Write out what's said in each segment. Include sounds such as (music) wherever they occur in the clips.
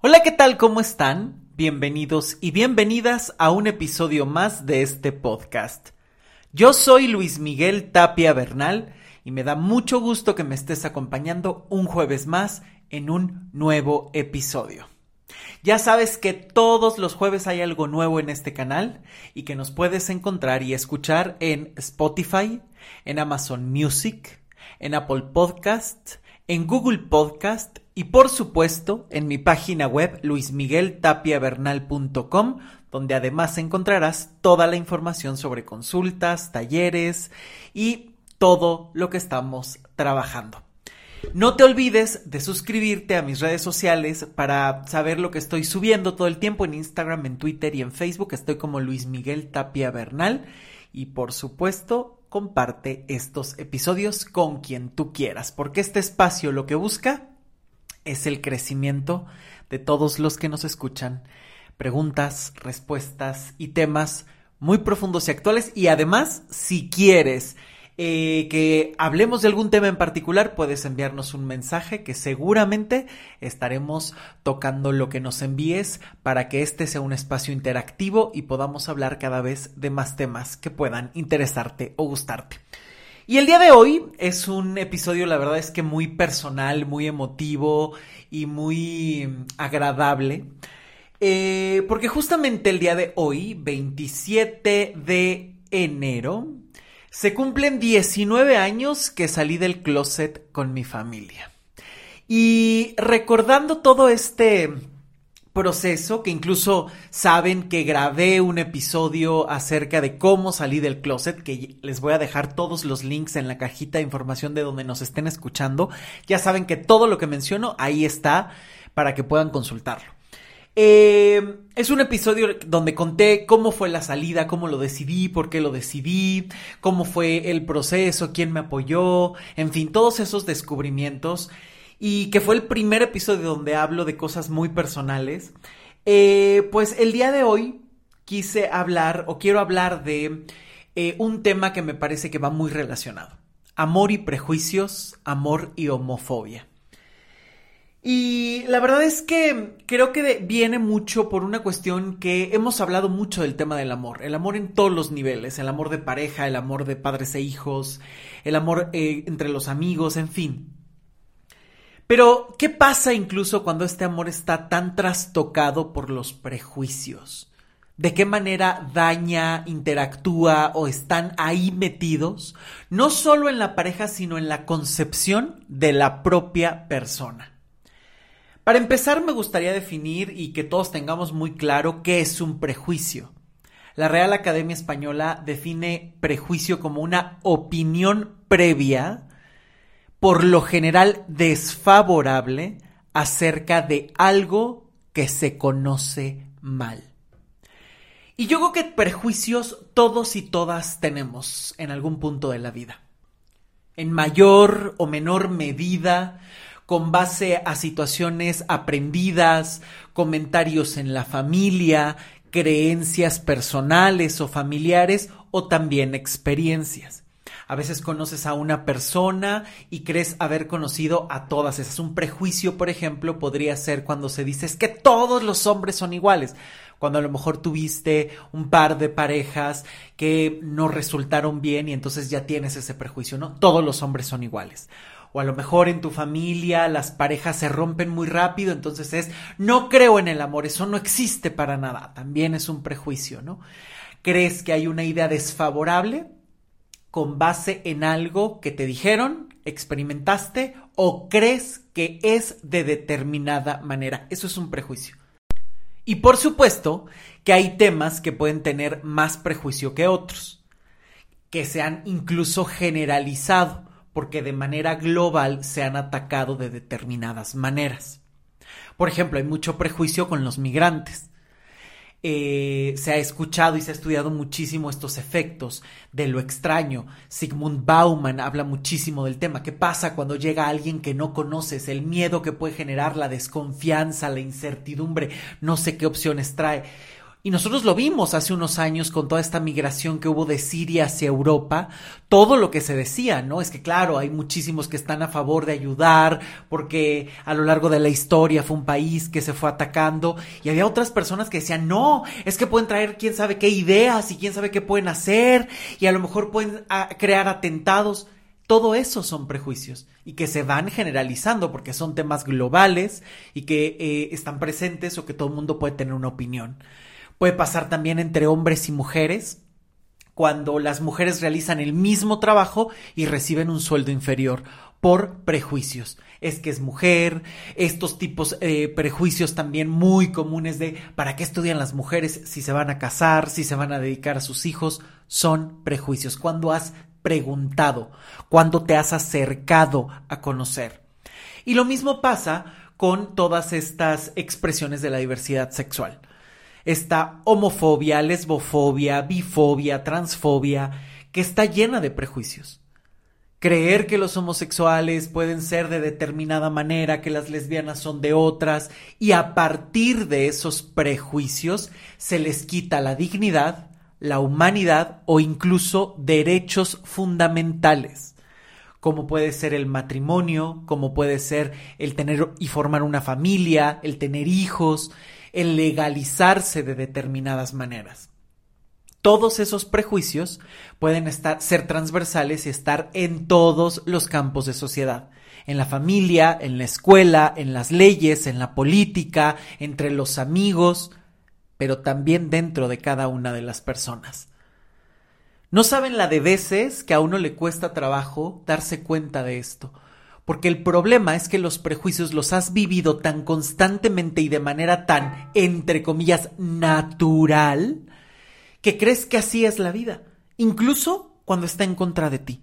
Hola, ¿qué tal? ¿Cómo están? Bienvenidos y bienvenidas a un episodio más de este podcast. Yo soy Luis Miguel Tapia Bernal y me da mucho gusto que me estés acompañando un jueves más en un nuevo episodio. Ya sabes que todos los jueves hay algo nuevo en este canal y que nos puedes encontrar y escuchar en Spotify, en Amazon Music, en Apple Podcast, en Google Podcast y por supuesto en mi página web luismigueltapiavernal.com donde además encontrarás toda la información sobre consultas, talleres y todo lo que estamos trabajando. No te olvides de suscribirte a mis redes sociales para saber lo que estoy subiendo todo el tiempo en Instagram, en Twitter y en Facebook. Estoy como Luis Miguel Tapia Bernal. Y por supuesto, comparte estos episodios con quien tú quieras, porque este espacio lo que busca es el crecimiento de todos los que nos escuchan. Preguntas, respuestas y temas muy profundos y actuales. Y además, si quieres eh, que hablemos de algún tema en particular, puedes enviarnos un mensaje que seguramente estaremos tocando lo que nos envíes para que este sea un espacio interactivo y podamos hablar cada vez de más temas que puedan interesarte o gustarte. Y el día de hoy es un episodio, la verdad es que muy personal, muy emotivo y muy agradable. Eh, porque justamente el día de hoy, 27 de enero, se cumplen 19 años que salí del closet con mi familia. Y recordando todo este proceso que incluso saben que grabé un episodio acerca de cómo salí del closet, que les voy a dejar todos los links en la cajita de información de donde nos estén escuchando. Ya saben que todo lo que menciono ahí está para que puedan consultarlo. Eh, es un episodio donde conté cómo fue la salida, cómo lo decidí, por qué lo decidí, cómo fue el proceso, quién me apoyó, en fin, todos esos descubrimientos y que fue el primer episodio donde hablo de cosas muy personales, eh, pues el día de hoy quise hablar o quiero hablar de eh, un tema que me parece que va muy relacionado. Amor y prejuicios, amor y homofobia. Y la verdad es que creo que viene mucho por una cuestión que hemos hablado mucho del tema del amor, el amor en todos los niveles, el amor de pareja, el amor de padres e hijos, el amor eh, entre los amigos, en fin. Pero, ¿qué pasa incluso cuando este amor está tan trastocado por los prejuicios? ¿De qué manera daña, interactúa o están ahí metidos? No solo en la pareja, sino en la concepción de la propia persona. Para empezar, me gustaría definir y que todos tengamos muy claro qué es un prejuicio. La Real Academia Española define prejuicio como una opinión previa por lo general desfavorable acerca de algo que se conoce mal. Y yo creo que prejuicios todos y todas tenemos en algún punto de la vida. En mayor o menor medida, con base a situaciones aprendidas, comentarios en la familia, creencias personales o familiares o también experiencias. A veces conoces a una persona y crees haber conocido a todas esas. Un prejuicio, por ejemplo, podría ser cuando se dice es que todos los hombres son iguales. Cuando a lo mejor tuviste un par de parejas que no resultaron bien y entonces ya tienes ese prejuicio, ¿no? Todos los hombres son iguales o a lo mejor en tu familia las parejas se rompen muy rápido, entonces es no creo en el amor, eso no existe para nada, también es un prejuicio, ¿no? ¿Crees que hay una idea desfavorable? con base en algo que te dijeron, experimentaste o crees que es de determinada manera. Eso es un prejuicio. Y por supuesto que hay temas que pueden tener más prejuicio que otros, que se han incluso generalizado, porque de manera global se han atacado de determinadas maneras. Por ejemplo, hay mucho prejuicio con los migrantes. Eh, se ha escuchado y se ha estudiado muchísimo estos efectos de lo extraño. Sigmund Bauman habla muchísimo del tema. ¿Qué pasa cuando llega alguien que no conoces? El miedo que puede generar, la desconfianza, la incertidumbre, no sé qué opciones trae. Y nosotros lo vimos hace unos años con toda esta migración que hubo de Siria hacia Europa, todo lo que se decía, ¿no? Es que claro, hay muchísimos que están a favor de ayudar, porque a lo largo de la historia fue un país que se fue atacando, y había otras personas que decían, no, es que pueden traer quién sabe qué ideas y quién sabe qué pueden hacer, y a lo mejor pueden ah, crear atentados. Todo eso son prejuicios y que se van generalizando porque son temas globales y que eh, están presentes o que todo el mundo puede tener una opinión. Puede pasar también entre hombres y mujeres, cuando las mujeres realizan el mismo trabajo y reciben un sueldo inferior por prejuicios. Es que es mujer, estos tipos de eh, prejuicios también muy comunes de para qué estudian las mujeres si se van a casar, si se van a dedicar a sus hijos, son prejuicios. Cuando has preguntado, cuando te has acercado a conocer. Y lo mismo pasa con todas estas expresiones de la diversidad sexual esta homofobia, lesbofobia, bifobia, transfobia, que está llena de prejuicios. Creer que los homosexuales pueden ser de determinada manera, que las lesbianas son de otras, y a partir de esos prejuicios se les quita la dignidad, la humanidad o incluso derechos fundamentales, como puede ser el matrimonio, como puede ser el tener y formar una familia, el tener hijos, el legalizarse de determinadas maneras. Todos esos prejuicios pueden estar, ser transversales y estar en todos los campos de sociedad. En la familia, en la escuela, en las leyes, en la política, entre los amigos, pero también dentro de cada una de las personas. No saben la de veces que a uno le cuesta trabajo darse cuenta de esto, porque el problema es que los prejuicios los has vivido tan constantemente y de manera tan, entre comillas, natural, que crees que así es la vida, incluso cuando está en contra de ti.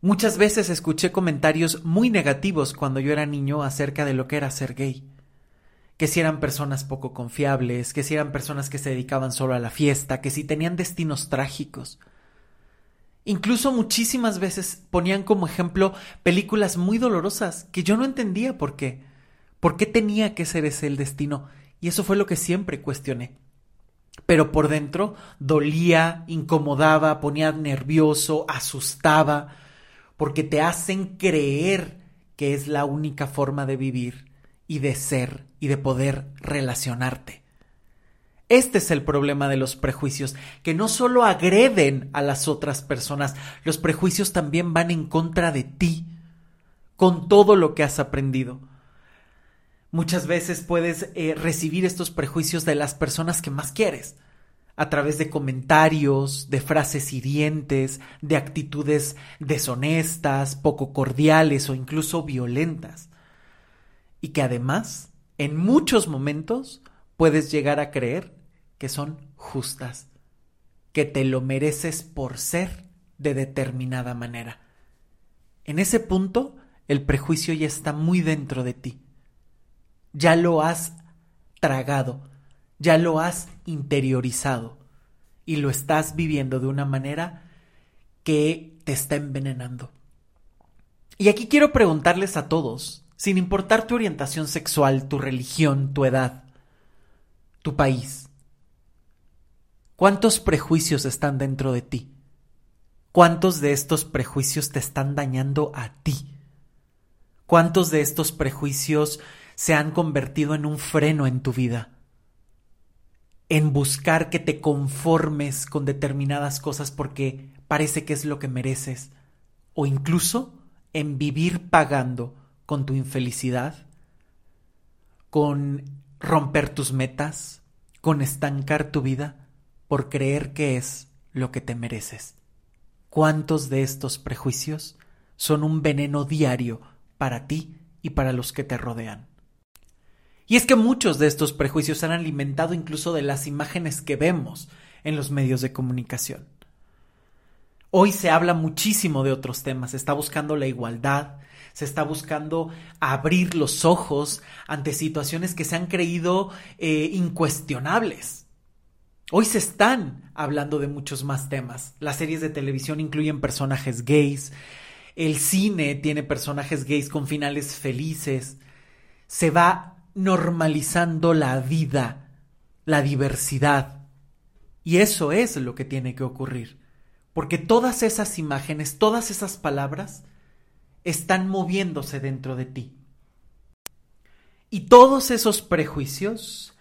Muchas veces escuché comentarios muy negativos cuando yo era niño acerca de lo que era ser gay. Que si eran personas poco confiables, que si eran personas que se dedicaban solo a la fiesta, que si tenían destinos trágicos. Incluso muchísimas veces ponían como ejemplo películas muy dolorosas que yo no entendía por qué. ¿Por qué tenía que ser ese el destino? Y eso fue lo que siempre cuestioné. Pero por dentro dolía, incomodaba, ponía nervioso, asustaba, porque te hacen creer que es la única forma de vivir y de ser y de poder relacionarte. Este es el problema de los prejuicios, que no solo agreden a las otras personas, los prejuicios también van en contra de ti, con todo lo que has aprendido. Muchas veces puedes eh, recibir estos prejuicios de las personas que más quieres, a través de comentarios, de frases hirientes, de actitudes deshonestas, poco cordiales o incluso violentas. Y que además, en muchos momentos, puedes llegar a creer que son justas, que te lo mereces por ser de determinada manera. En ese punto, el prejuicio ya está muy dentro de ti. Ya lo has tragado, ya lo has interiorizado y lo estás viviendo de una manera que te está envenenando. Y aquí quiero preguntarles a todos, sin importar tu orientación sexual, tu religión, tu edad, tu país, ¿Cuántos prejuicios están dentro de ti? ¿Cuántos de estos prejuicios te están dañando a ti? ¿Cuántos de estos prejuicios se han convertido en un freno en tu vida? En buscar que te conformes con determinadas cosas porque parece que es lo que mereces, o incluso en vivir pagando con tu infelicidad, con romper tus metas, con estancar tu vida por creer que es lo que te mereces. ¿Cuántos de estos prejuicios son un veneno diario para ti y para los que te rodean? Y es que muchos de estos prejuicios han alimentado incluso de las imágenes que vemos en los medios de comunicación. Hoy se habla muchísimo de otros temas, se está buscando la igualdad, se está buscando abrir los ojos ante situaciones que se han creído eh, incuestionables. Hoy se están hablando de muchos más temas. Las series de televisión incluyen personajes gays, el cine tiene personajes gays con finales felices. Se va normalizando la vida la diversidad. Y eso es lo que tiene que ocurrir. Porque todas esas imágenes, todas esas palabras, están moviéndose dentro de ti. Y todos esos prejuicios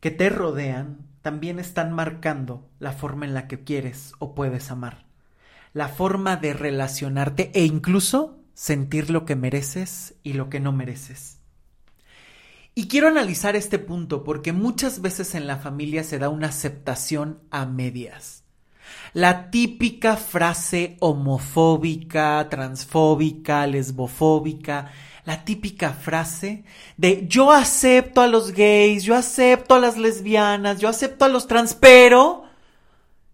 que te rodean también están marcando la forma en la que quieres o puedes amar, la forma de relacionarte e incluso sentir lo que mereces y lo que no mereces. Y quiero analizar este punto porque muchas veces en la familia se da una aceptación a medias. La típica frase homofóbica, transfóbica, lesbofóbica, la típica frase de yo acepto a los gays, yo acepto a las lesbianas, yo acepto a los trans, pero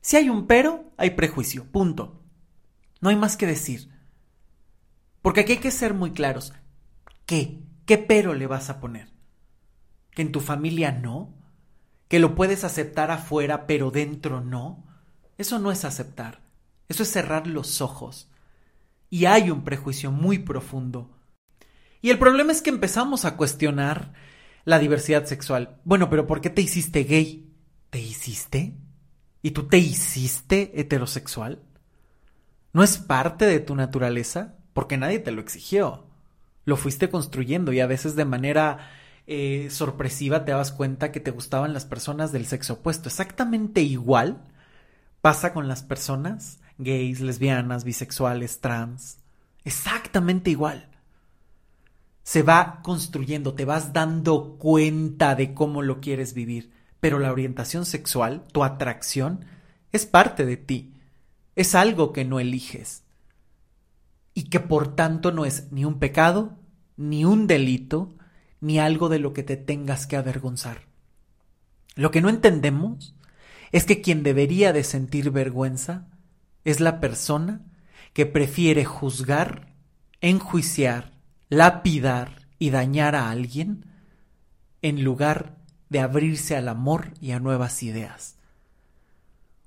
si hay un pero, hay prejuicio, punto. No hay más que decir. Porque aquí hay que ser muy claros. ¿Qué? ¿Qué pero le vas a poner? ¿Que en tu familia no? ¿Que lo puedes aceptar afuera pero dentro no? Eso no es aceptar, eso es cerrar los ojos. Y hay un prejuicio muy profundo. Y el problema es que empezamos a cuestionar la diversidad sexual. Bueno, pero ¿por qué te hiciste gay? ¿Te hiciste? ¿Y tú te hiciste heterosexual? ¿No es parte de tu naturaleza? Porque nadie te lo exigió. Lo fuiste construyendo y a veces de manera eh, sorpresiva te das cuenta que te gustaban las personas del sexo opuesto. Exactamente igual pasa con las personas gays, lesbianas, bisexuales, trans. Exactamente igual. Se va construyendo, te vas dando cuenta de cómo lo quieres vivir, pero la orientación sexual, tu atracción, es parte de ti. Es algo que no eliges. Y que por tanto no es ni un pecado, ni un delito, ni algo de lo que te tengas que avergonzar. Lo que no entendemos es que quien debería de sentir vergüenza es la persona que prefiere juzgar, enjuiciar, lapidar y dañar a alguien en lugar de abrirse al amor y a nuevas ideas.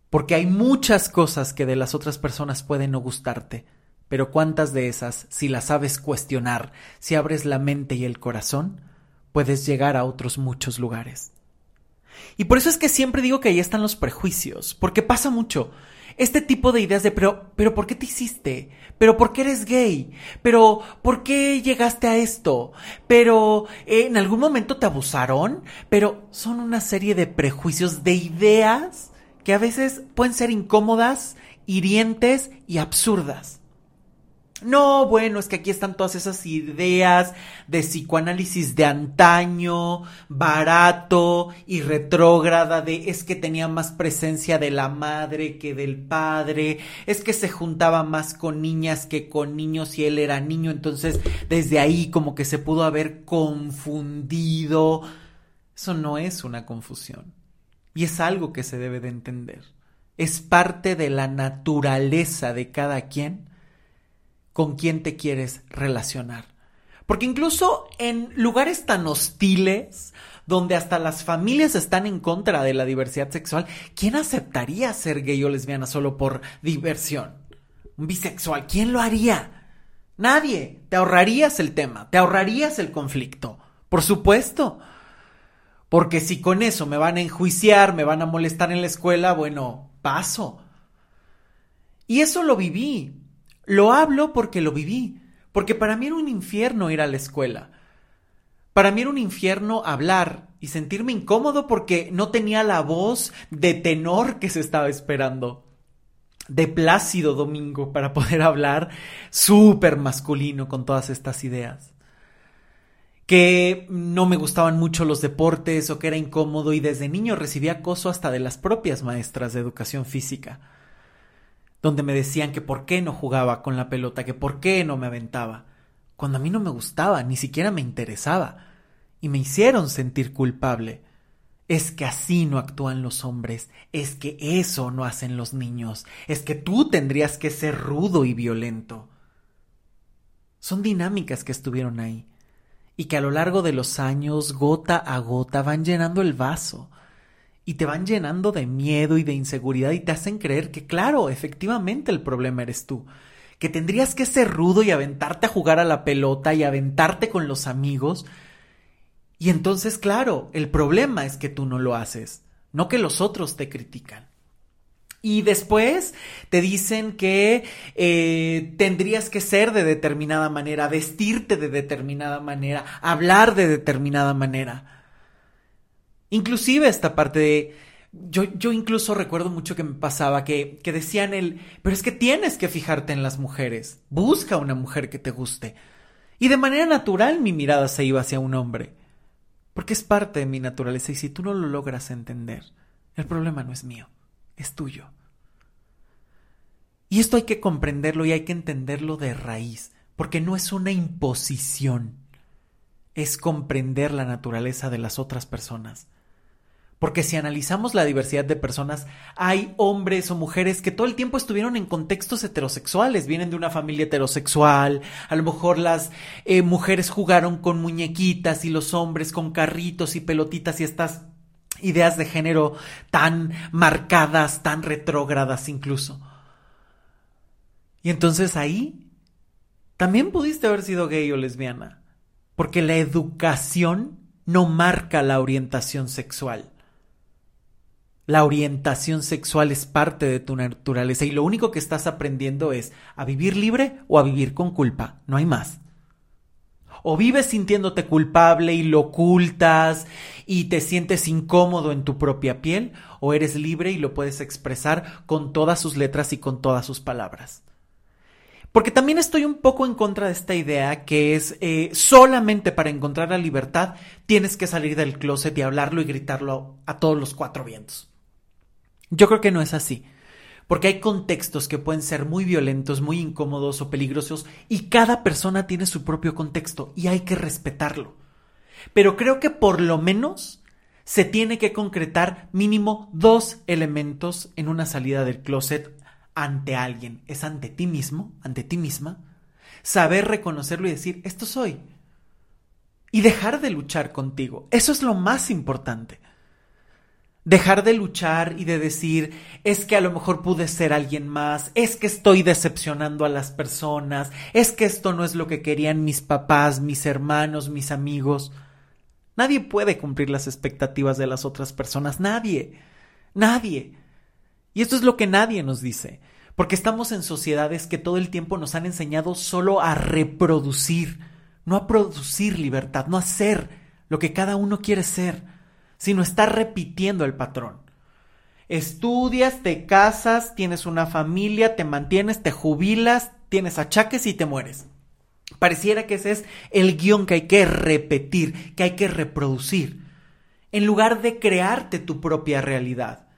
Porque hay muchas cosas que de las otras personas pueden no gustarte, pero cuántas de esas, si las sabes cuestionar, si abres la mente y el corazón, puedes llegar a otros muchos lugares. Y por eso es que siempre digo que ahí están los prejuicios, porque pasa mucho. Este tipo de ideas de, pero, pero, ¿por qué te hiciste? ¿Pero por qué eres gay? ¿Pero por qué llegaste a esto? ¿Pero eh, en algún momento te abusaron? Pero son una serie de prejuicios, de ideas que a veces pueden ser incómodas, hirientes y absurdas. No, bueno, es que aquí están todas esas ideas de psicoanálisis de antaño, barato y retrógrada, de es que tenía más presencia de la madre que del padre, es que se juntaba más con niñas que con niños y él era niño, entonces desde ahí como que se pudo haber confundido. Eso no es una confusión y es algo que se debe de entender. Es parte de la naturaleza de cada quien con quién te quieres relacionar. Porque incluso en lugares tan hostiles, donde hasta las familias están en contra de la diversidad sexual, ¿quién aceptaría ser gay o lesbiana solo por diversión? Un bisexual, ¿quién lo haría? Nadie. Te ahorrarías el tema, te ahorrarías el conflicto. Por supuesto. Porque si con eso me van a enjuiciar, me van a molestar en la escuela, bueno, paso. Y eso lo viví. Lo hablo porque lo viví, porque para mí era un infierno ir a la escuela. Para mí era un infierno hablar y sentirme incómodo porque no tenía la voz de tenor que se estaba esperando. De Plácido Domingo para poder hablar súper masculino con todas estas ideas. Que no me gustaban mucho los deportes o que era incómodo y desde niño recibía acoso hasta de las propias maestras de educación física donde me decían que por qué no jugaba con la pelota, que por qué no me aventaba, cuando a mí no me gustaba, ni siquiera me interesaba, y me hicieron sentir culpable. Es que así no actúan los hombres, es que eso no hacen los niños, es que tú tendrías que ser rudo y violento. Son dinámicas que estuvieron ahí, y que a lo largo de los años, gota a gota, van llenando el vaso, y te van llenando de miedo y de inseguridad y te hacen creer que, claro, efectivamente el problema eres tú, que tendrías que ser rudo y aventarte a jugar a la pelota y aventarte con los amigos. Y entonces, claro, el problema es que tú no lo haces. no que los otros te critican. Y después te dicen que eh, tendrías que ser de determinada manera, vestirte de determinada manera, hablar de determinada manera. Inclusive esta parte de... Yo, yo incluso recuerdo mucho que me pasaba que, que decían el... Pero es que tienes que fijarte en las mujeres. Busca una mujer que te guste. Y de manera natural mi mirada se iba hacia un hombre. Porque es parte de mi naturaleza y si tú no lo logras entender, el problema no es mío, es tuyo. Y esto hay que comprenderlo y hay que entenderlo de raíz, porque no es una imposición, es comprender la naturaleza de las otras personas. Porque si analizamos la diversidad de personas, hay hombres o mujeres que todo el tiempo estuvieron en contextos heterosexuales, vienen de una familia heterosexual, a lo mejor las eh, mujeres jugaron con muñequitas y los hombres con carritos y pelotitas y estas ideas de género tan marcadas, tan retrógradas incluso. Y entonces ahí también pudiste haber sido gay o lesbiana, porque la educación no marca la orientación sexual. La orientación sexual es parte de tu naturaleza y lo único que estás aprendiendo es a vivir libre o a vivir con culpa, no hay más. O vives sintiéndote culpable y lo ocultas y te sientes incómodo en tu propia piel, o eres libre y lo puedes expresar con todas sus letras y con todas sus palabras. Porque también estoy un poco en contra de esta idea que es eh, solamente para encontrar la libertad tienes que salir del closet y hablarlo y gritarlo a todos los cuatro vientos. Yo creo que no es así. Porque hay contextos que pueden ser muy violentos, muy incómodos o peligrosos y cada persona tiene su propio contexto y hay que respetarlo. Pero creo que por lo menos se tiene que concretar mínimo dos elementos en una salida del closet ante alguien, es ante ti mismo, ante ti misma, saber reconocerlo y decir, esto soy. Y dejar de luchar contigo. Eso es lo más importante. Dejar de luchar y de decir, es que a lo mejor pude ser alguien más, es que estoy decepcionando a las personas, es que esto no es lo que querían mis papás, mis hermanos, mis amigos. Nadie puede cumplir las expectativas de las otras personas, nadie, nadie. Y esto es lo que nadie nos dice, porque estamos en sociedades que todo el tiempo nos han enseñado solo a reproducir, no a producir libertad, no a ser lo que cada uno quiere ser, sino estar repitiendo el patrón. Estudias, te casas, tienes una familia, te mantienes, te jubilas, tienes achaques y te mueres. Pareciera que ese es el guion que hay que repetir, que hay que reproducir, en lugar de crearte tu propia realidad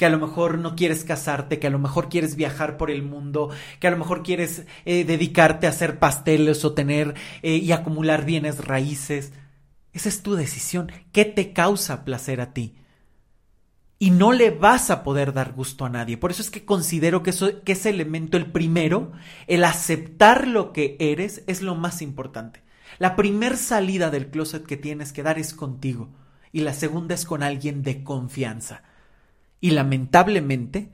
que a lo mejor no quieres casarte, que a lo mejor quieres viajar por el mundo, que a lo mejor quieres eh, dedicarte a hacer pasteles o tener eh, y acumular bienes raíces. Esa es tu decisión. ¿Qué te causa placer a ti? Y no le vas a poder dar gusto a nadie. Por eso es que considero que, que ese elemento, el primero, el aceptar lo que eres, es lo más importante. La primer salida del closet que tienes que dar es contigo. Y la segunda es con alguien de confianza y lamentablemente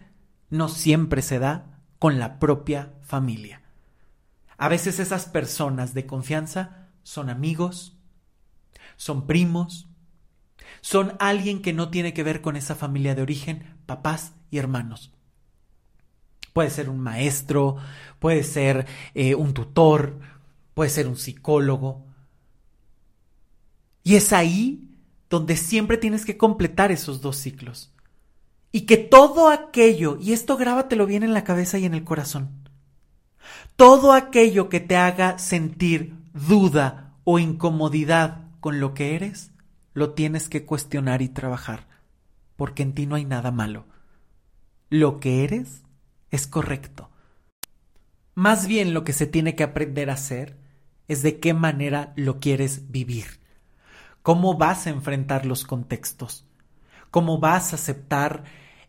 no siempre se da con la propia familia. A veces esas personas de confianza son amigos, son primos, son alguien que no tiene que ver con esa familia de origen, papás y hermanos. Puede ser un maestro, puede ser eh, un tutor, puede ser un psicólogo. Y es ahí donde siempre tienes que completar esos dos ciclos. Y que todo aquello, y esto grábatelo bien en la cabeza y en el corazón, todo aquello que te haga sentir duda o incomodidad con lo que eres, lo tienes que cuestionar y trabajar, porque en ti no hay nada malo. Lo que eres es correcto. Más bien lo que se tiene que aprender a hacer es de qué manera lo quieres vivir, cómo vas a enfrentar los contextos, cómo vas a aceptar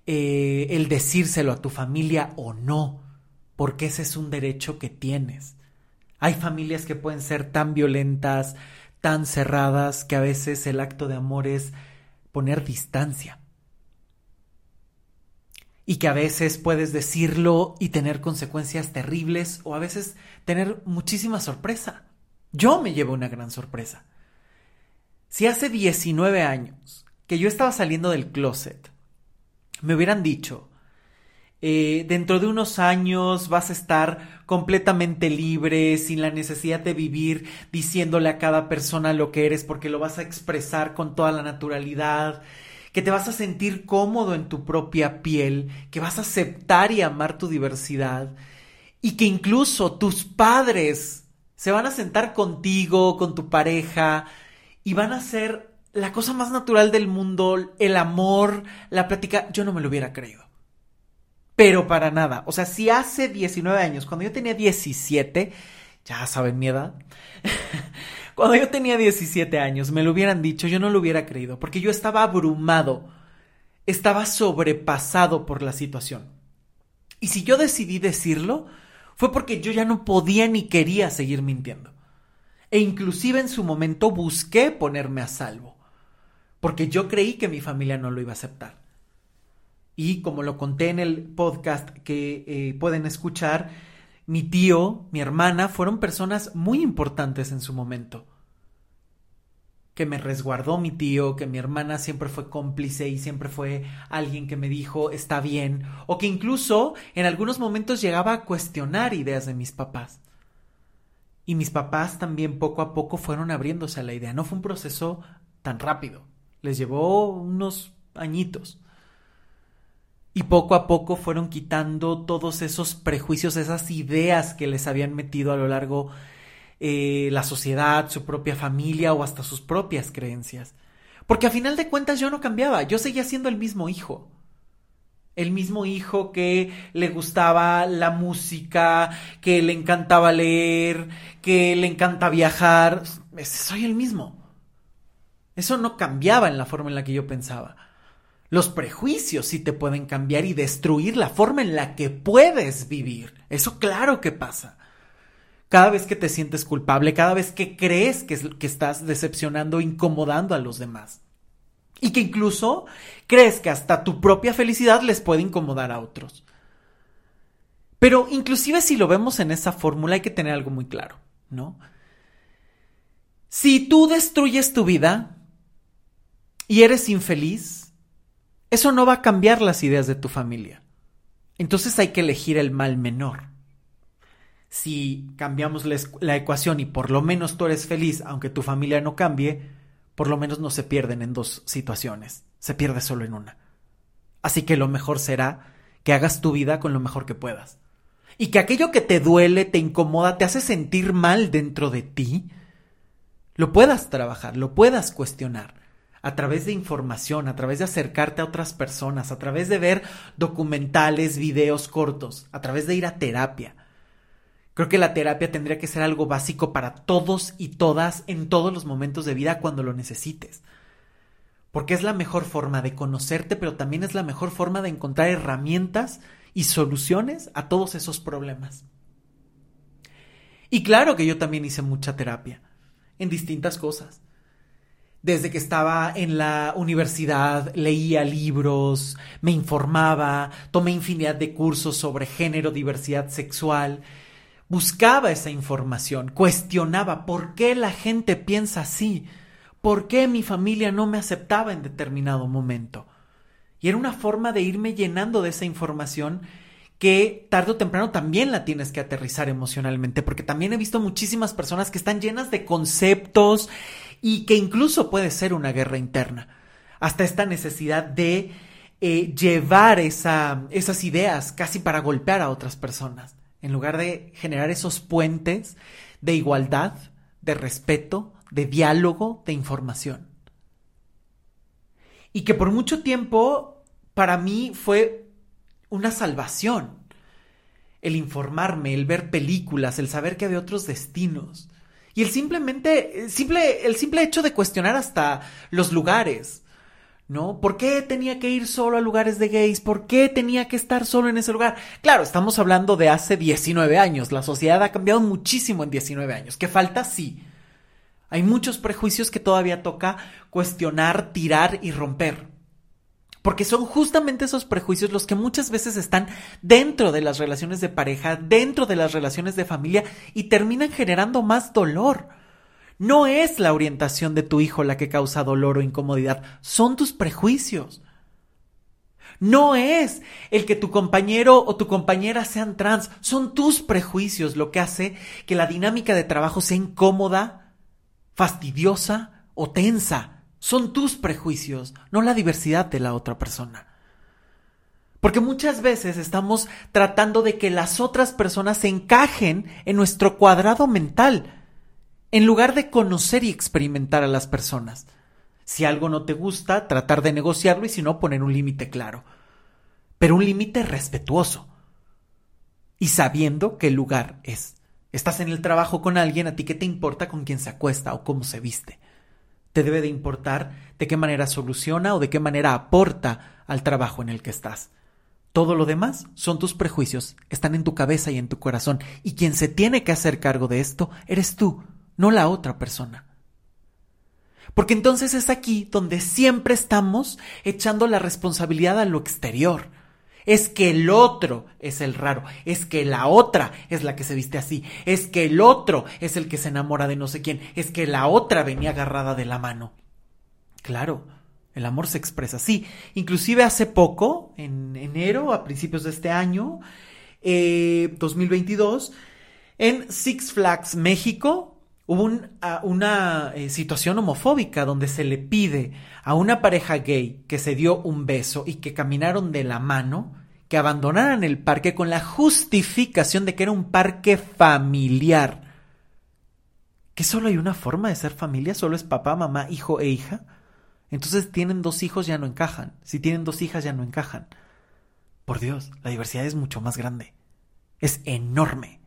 eh, el decírselo a tu familia o no, porque ese es un derecho que tienes. Hay familias que pueden ser tan violentas, tan cerradas, que a veces el acto de amor es poner distancia. Y que a veces puedes decirlo y tener consecuencias terribles o a veces tener muchísima sorpresa. Yo me llevo una gran sorpresa. Si hace 19 años que yo estaba saliendo del closet, me hubieran dicho, eh, dentro de unos años vas a estar completamente libre, sin la necesidad de vivir diciéndole a cada persona lo que eres, porque lo vas a expresar con toda la naturalidad, que te vas a sentir cómodo en tu propia piel, que vas a aceptar y amar tu diversidad, y que incluso tus padres se van a sentar contigo, con tu pareja, y van a ser la cosa más natural del mundo, el amor, la plática, yo no me lo hubiera creído. Pero para nada. O sea, si hace 19 años, cuando yo tenía 17, ya saben mi edad, (laughs) cuando yo tenía 17 años me lo hubieran dicho, yo no lo hubiera creído, porque yo estaba abrumado, estaba sobrepasado por la situación. Y si yo decidí decirlo, fue porque yo ya no podía ni quería seguir mintiendo. E inclusive en su momento busqué ponerme a salvo, porque yo creí que mi familia no lo iba a aceptar. Y como lo conté en el podcast que eh, pueden escuchar, mi tío, mi hermana, fueron personas muy importantes en su momento. Que me resguardó mi tío, que mi hermana siempre fue cómplice y siempre fue alguien que me dijo está bien, o que incluso en algunos momentos llegaba a cuestionar ideas de mis papás. Y mis papás también poco a poco fueron abriéndose a la idea. No fue un proceso tan rápido. Les llevó unos añitos. Y poco a poco fueron quitando todos esos prejuicios, esas ideas que les habían metido a lo largo eh, la sociedad, su propia familia o hasta sus propias creencias. Porque a final de cuentas yo no cambiaba, yo seguía siendo el mismo hijo. El mismo hijo que le gustaba la música, que le encantaba leer, que le encanta viajar. Soy el mismo. Eso no cambiaba en la forma en la que yo pensaba. Los prejuicios sí te pueden cambiar y destruir la forma en la que puedes vivir. Eso claro que pasa. Cada vez que te sientes culpable, cada vez que crees que, estás decepcionando, incomodando a los demás. Y que incluso crees que hasta tu propia felicidad les puede incomodar a otros. Pero inclusive si lo vemos en esa fórmula hay que tener algo muy claro, ¿no? Si tú destruyes tu vida y eres infeliz, eso no va a cambiar las ideas de tu familia. Entonces hay que elegir el mal menor. Si cambiamos la, ecuación y por lo menos tú eres feliz, aunque tu familia no cambie, por lo menos no se pierden en dos situaciones, se pierde solo en una. Así que lo mejor será que hagas tu vida con lo mejor que puedas. Y que aquello que te duele, te incomoda, te hace sentir mal dentro de ti, lo puedas trabajar, lo puedas cuestionar a través de información, a través de acercarte a otras personas, a través de ver documentales, videos cortos, a través de ir a terapia. Creo que la terapia tendría que ser algo básico para todos y todas en todos los momentos de vida cuando lo necesites. Porque es la mejor forma de conocerte, pero también es la mejor forma de encontrar herramientas y soluciones a todos esos problemas. Y claro que yo también hice mucha terapia, en distintas cosas. Desde que estaba en la universidad leía libros, me informaba, tomé infinidad de cursos sobre género, diversidad sexual, buscaba esa información, cuestionaba por qué la gente piensa así, por qué mi familia no me aceptaba en determinado momento. Y era una forma de irme llenando de esa información que tarde o temprano también la tienes que aterrizar emocionalmente, porque también he visto muchísimas personas que están llenas de conceptos y que incluso puede ser una guerra interna, hasta esta necesidad de eh, llevar esa, esas ideas casi para golpear a otras personas, en lugar de generar esos puentes de igualdad, de respeto, de diálogo, de información. Y que por mucho tiempo para mí fue una salvación el informarme, el ver películas, el saber que había otros destinos, y el simplemente, simple, el simple hecho de cuestionar hasta los lugares. ¿No? ¿Por qué tenía que ir solo a lugares de gays? ¿Por qué tenía que estar solo en ese lugar? Claro, estamos hablando de hace 19 años. La sociedad ha cambiado muchísimo en 19 años. ¿Qué falta? Sí. Hay muchos prejuicios que todavía toca cuestionar, tirar y romper. Porque son justamente esos prejuicios los que muchas veces están dentro de las relaciones de pareja, dentro de las relaciones de familia y terminan generando más dolor. No es la orientación de tu hijo la que causa dolor o incomodidad, son tus prejuicios. No es el que tu compañero o tu compañera sean trans, son tus prejuicios lo que hace que la dinámica de trabajo sea incómoda, fastidiosa o tensa. Son tus prejuicios, no la diversidad de la otra persona. Porque muchas veces estamos tratando de que las otras personas se encajen en nuestro cuadrado mental, en lugar de conocer y experimentar a las personas. Si algo no te gusta, tratar de negociarlo y si no, poner un límite claro. Pero un límite respetuoso. Y sabiendo qué lugar es. Estás en el trabajo con alguien, a ti qué te importa con quién se acuesta o cómo se viste. Te debe de importar de qué manera soluciona o de qué manera aporta al trabajo en el que estás. Todo lo demás son tus prejuicios, están en tu cabeza y en tu corazón, y quien se tiene que hacer cargo de esto eres tú, no la otra persona. Porque entonces es aquí donde siempre estamos echando la responsabilidad a lo exterior. Es que el otro es el raro, es que la otra es la que se viste así, es que el otro es el que se enamora de no sé quién, es que la otra venía agarrada de la mano. Claro, el amor se expresa así. Inclusive hace poco, en enero, a principios de este año, 2022, eh, en Six Flags México, hubo una eh, situación homofóbica donde se le pide a una pareja gay que se dio un beso y que caminaron de la mano, que abandonaran el parque con la justificación de que era un parque familiar. ¿Que solo hay una forma de ser familia? ¿Solo es papá, mamá, hijo e hija? Entonces tienen dos hijos ya no encajan. Si tienen dos hijas ya no encajan. Por Dios, la diversidad es mucho más grande. Es enorme.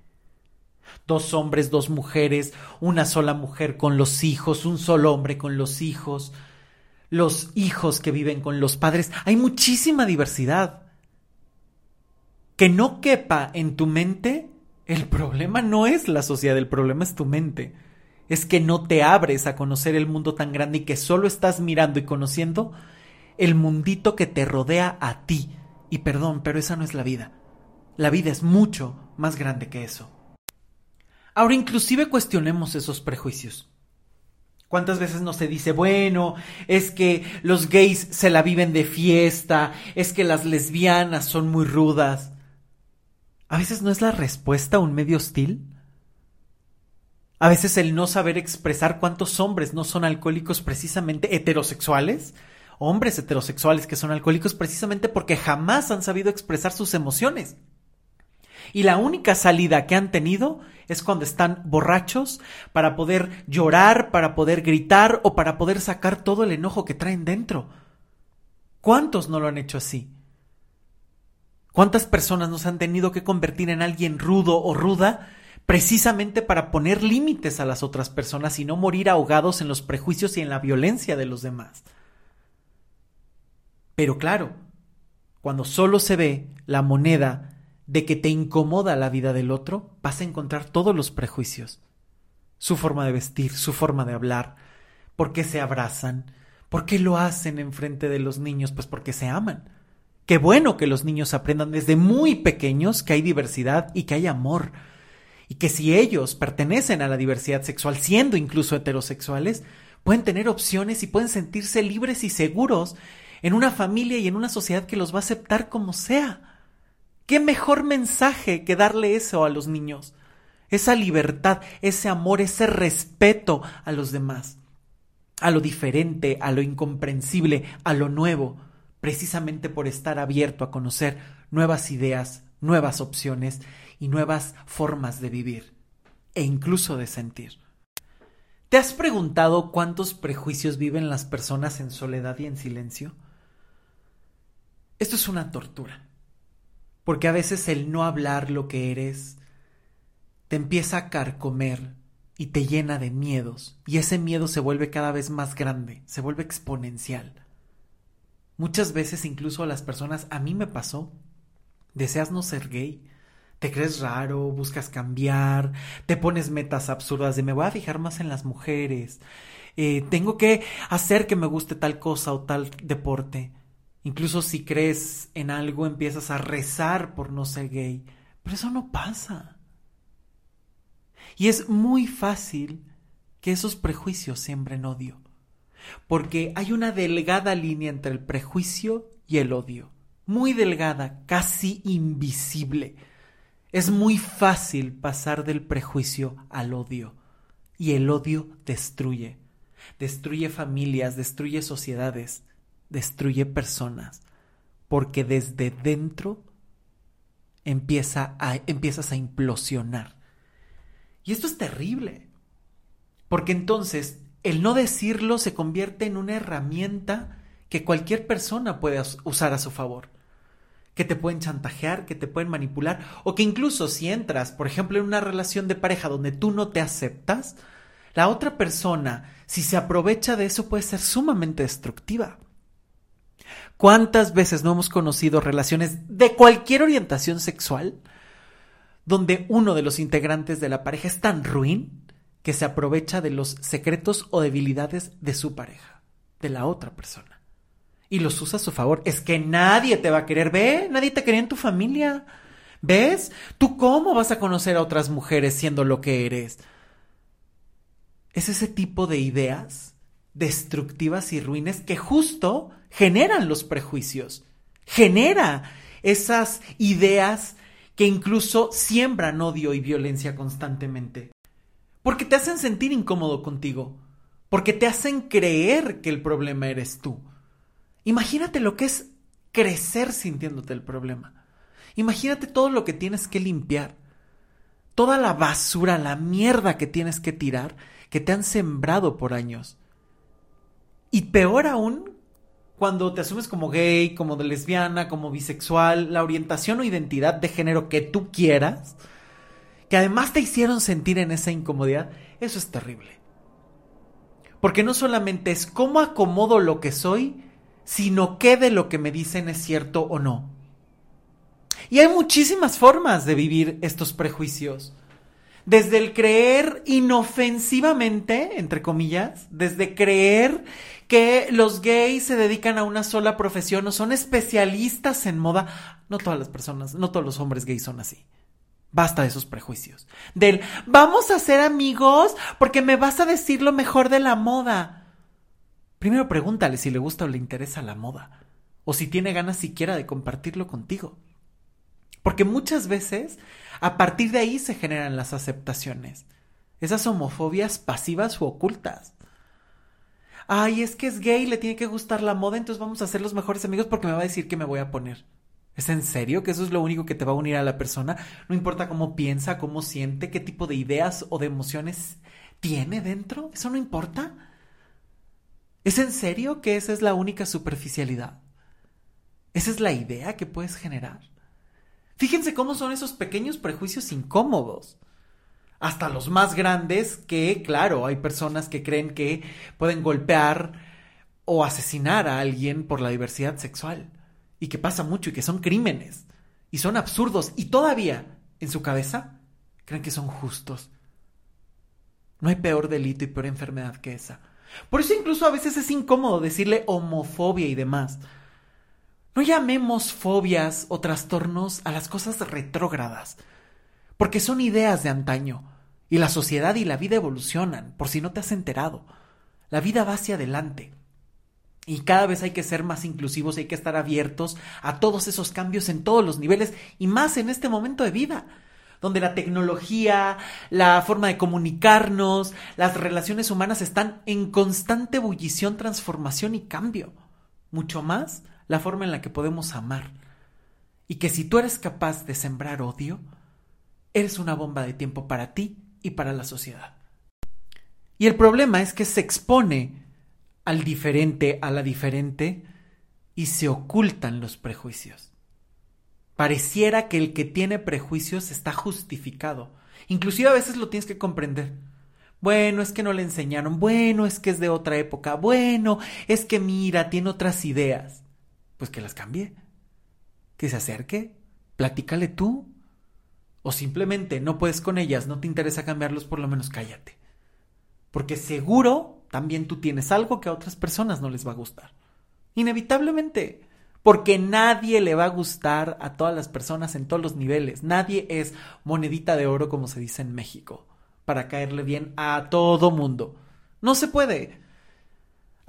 Dos hombres, dos mujeres, una sola mujer con los hijos, un solo hombre con los hijos, los hijos que viven con los padres. Hay muchísima diversidad. Que no quepa en tu mente, el problema no es la sociedad, el problema es tu mente es que no te abres a conocer el mundo tan grande y que solo estás mirando y conociendo el mundito que te rodea a ti. Y perdón, pero esa no es la vida. La vida es mucho más grande que eso. Ahora inclusive cuestionemos esos prejuicios. ¿Cuántas veces no se dice, bueno, es que los gays se la viven de fiesta, es que las lesbianas son muy rudas? A veces no es la respuesta un medio hostil. A veces el no saber expresar cuántos hombres no son alcohólicos precisamente heterosexuales, hombres heterosexuales que son alcohólicos precisamente porque jamás han sabido expresar sus emociones. Y la única salida que han tenido es cuando están borrachos para poder llorar, para poder gritar o para poder sacar todo el enojo que traen dentro. ¿Cuántos no lo han hecho así? ¿Cuántas personas nos han tenido que convertir en alguien rudo o ruda precisamente para poner límites a las otras personas y no morir ahogados en los prejuicios y en la violencia de los demás. Pero claro, cuando solo se ve la moneda de que te incomoda la vida del otro, vas a encontrar todos los prejuicios. Su forma de vestir, su forma de hablar, por qué se abrazan, por qué lo hacen en frente de los niños, pues porque se aman. Qué bueno que los niños aprendan desde muy pequeños que hay diversidad y que hay amor, y que si ellos pertenecen a la diversidad sexual, siendo incluso heterosexuales, pueden tener opciones y pueden sentirse libres y seguros en una familia y en una sociedad que los va a aceptar como sea. ¿Qué mejor mensaje que darle eso a los niños? Esa libertad, ese amor, ese respeto a los demás, a lo diferente, a lo incomprensible, a lo nuevo, precisamente por estar abierto a conocer nuevas ideas, nuevas opciones y nuevas formas de vivir e incluso de sentir. ¿Te has preguntado cuántos prejuicios viven las personas en soledad y en silencio? Esto es una tortura, porque a veces el no hablar lo que eres te empieza a carcomer y te llena de miedos, y ese miedo se vuelve cada vez más grande, se vuelve exponencial. Muchas veces incluso a las personas, a mí me pasó, deseas no ser gay, te crees raro, buscas cambiar, te pones metas absurdas de me voy a fijar más en las mujeres, eh, tengo que hacer que me guste tal cosa o tal deporte. Incluso si crees en algo, empiezas a rezar por no ser gay. Pero eso no pasa. Y es muy fácil que esos prejuicios siembren odio. Porque hay una delgada línea entre el prejuicio y el odio. Muy delgada, casi invisible. Es muy fácil pasar del prejuicio al odio. Y el odio destruye. Destruye familias, destruye sociedades, destruye personas. Porque desde dentro empieza a, empiezas a implosionar. Y esto es terrible. Porque entonces el no decirlo se convierte en una herramienta que cualquier persona puede usar a su favor. Que te pueden chantajear, que te pueden manipular, o que incluso si entras, por ejemplo, en una relación de pareja donde tú no te aceptas, la otra persona, si se aprovecha de eso, puede ser sumamente destructiva. ¿Cuántas veces no hemos conocido relaciones de cualquier orientación sexual donde uno de los integrantes de la pareja es tan ruin que se aprovecha de los secretos o debilidades de su pareja, de la otra persona, y los usa a su favor? Es que nadie te va a querer, ve, nadie te quería en tu familia. ¿Ves? ¿Tú cómo vas a conocer a otras mujeres siendo lo que eres? Es ese tipo de ideas destructivas y ruines que justo generan los prejuicios, genera esas ideas que incluso siembran odio y violencia constantemente. Porque te hacen sentir incómodo contigo, porque te hacen creer que el problema eres tú. Imagínate lo que es crecer sintiéndote el problema. Imagínate todo lo que tienes que limpiar, toda la basura, la mierda que tienes que tirar, que te han sembrado por años. Y peor aún, cuando te asumes como gay, como lesbiana, como bisexual, la orientación o identidad de género que tú quieras, que además te hicieron sentir en esa incomodidad, eso es terrible. Porque no solamente es cómo acomodo lo que soy, sino qué de lo que me dicen es cierto o no. Y hay muchísimas formas de vivir estos prejuicios. Desde el creer inofensivamente, entre comillas, desde creer que los gays se dedican a una sola profesión o son especialistas en moda. No todas las personas, no todos los hombres gays son así. Basta de esos prejuicios. Del vamos a ser amigos porque me vas a decir lo mejor de la moda. Primero pregúntale si le gusta o le interesa la moda. O si tiene ganas siquiera de compartirlo contigo. Porque muchas veces a partir de ahí se generan las aceptaciones. Esas homofobias pasivas u ocultas. Ay, es que es gay, le tiene que gustar la moda, entonces vamos a ser los mejores amigos porque me va a decir que me voy a poner. ¿Es en serio que eso es lo único que te va a unir a la persona? No importa cómo piensa, cómo siente, qué tipo de ideas o de emociones tiene dentro. ¿Eso no importa? ¿Es en serio que esa es la única superficialidad? ¿Esa es la idea que puedes generar? Fíjense cómo son esos pequeños prejuicios incómodos. Hasta los más grandes que, claro, hay personas que creen que pueden golpear o asesinar a alguien por la diversidad sexual. Y que pasa mucho y que son crímenes. Y son absurdos. Y todavía, en su cabeza, creen que son justos. No hay peor delito y peor enfermedad que esa. Por eso incluso a veces es incómodo decirle homofobia y demás. No llamemos fobias o trastornos a las cosas retrógradas, porque son ideas de antaño, y la sociedad y la vida evolucionan, por si no te has enterado. La vida va hacia adelante. Y cada vez hay que ser más inclusivos, hay que estar abiertos a todos esos cambios en todos los niveles y más en este momento de vida, donde la tecnología, la forma de comunicarnos, las relaciones humanas están en constante ebullición, transformación y cambio. Mucho más la forma en la que podemos amar. Y que si tú eres capaz de sembrar odio, eres una bomba de tiempo para ti y para la sociedad. Y el problema es que se expone al diferente, a la diferente, y se ocultan los prejuicios. Pareciera que el que tiene prejuicios está justificado. Inclusive a veces lo tienes que comprender. Bueno, es que no le enseñaron. Bueno, es que es de otra época. Bueno, es que mira, tiene otras ideas pues que las cambie. Que se acerque, platícale tú. O simplemente no puedes con ellas, no te interesa cambiarlos, por lo menos cállate. Porque seguro también tú tienes algo que a otras personas no les va a gustar. Inevitablemente. Porque nadie le va a gustar a todas las personas en todos los niveles. Nadie es monedita de oro como se dice en México para caerle bien a todo mundo. No se puede.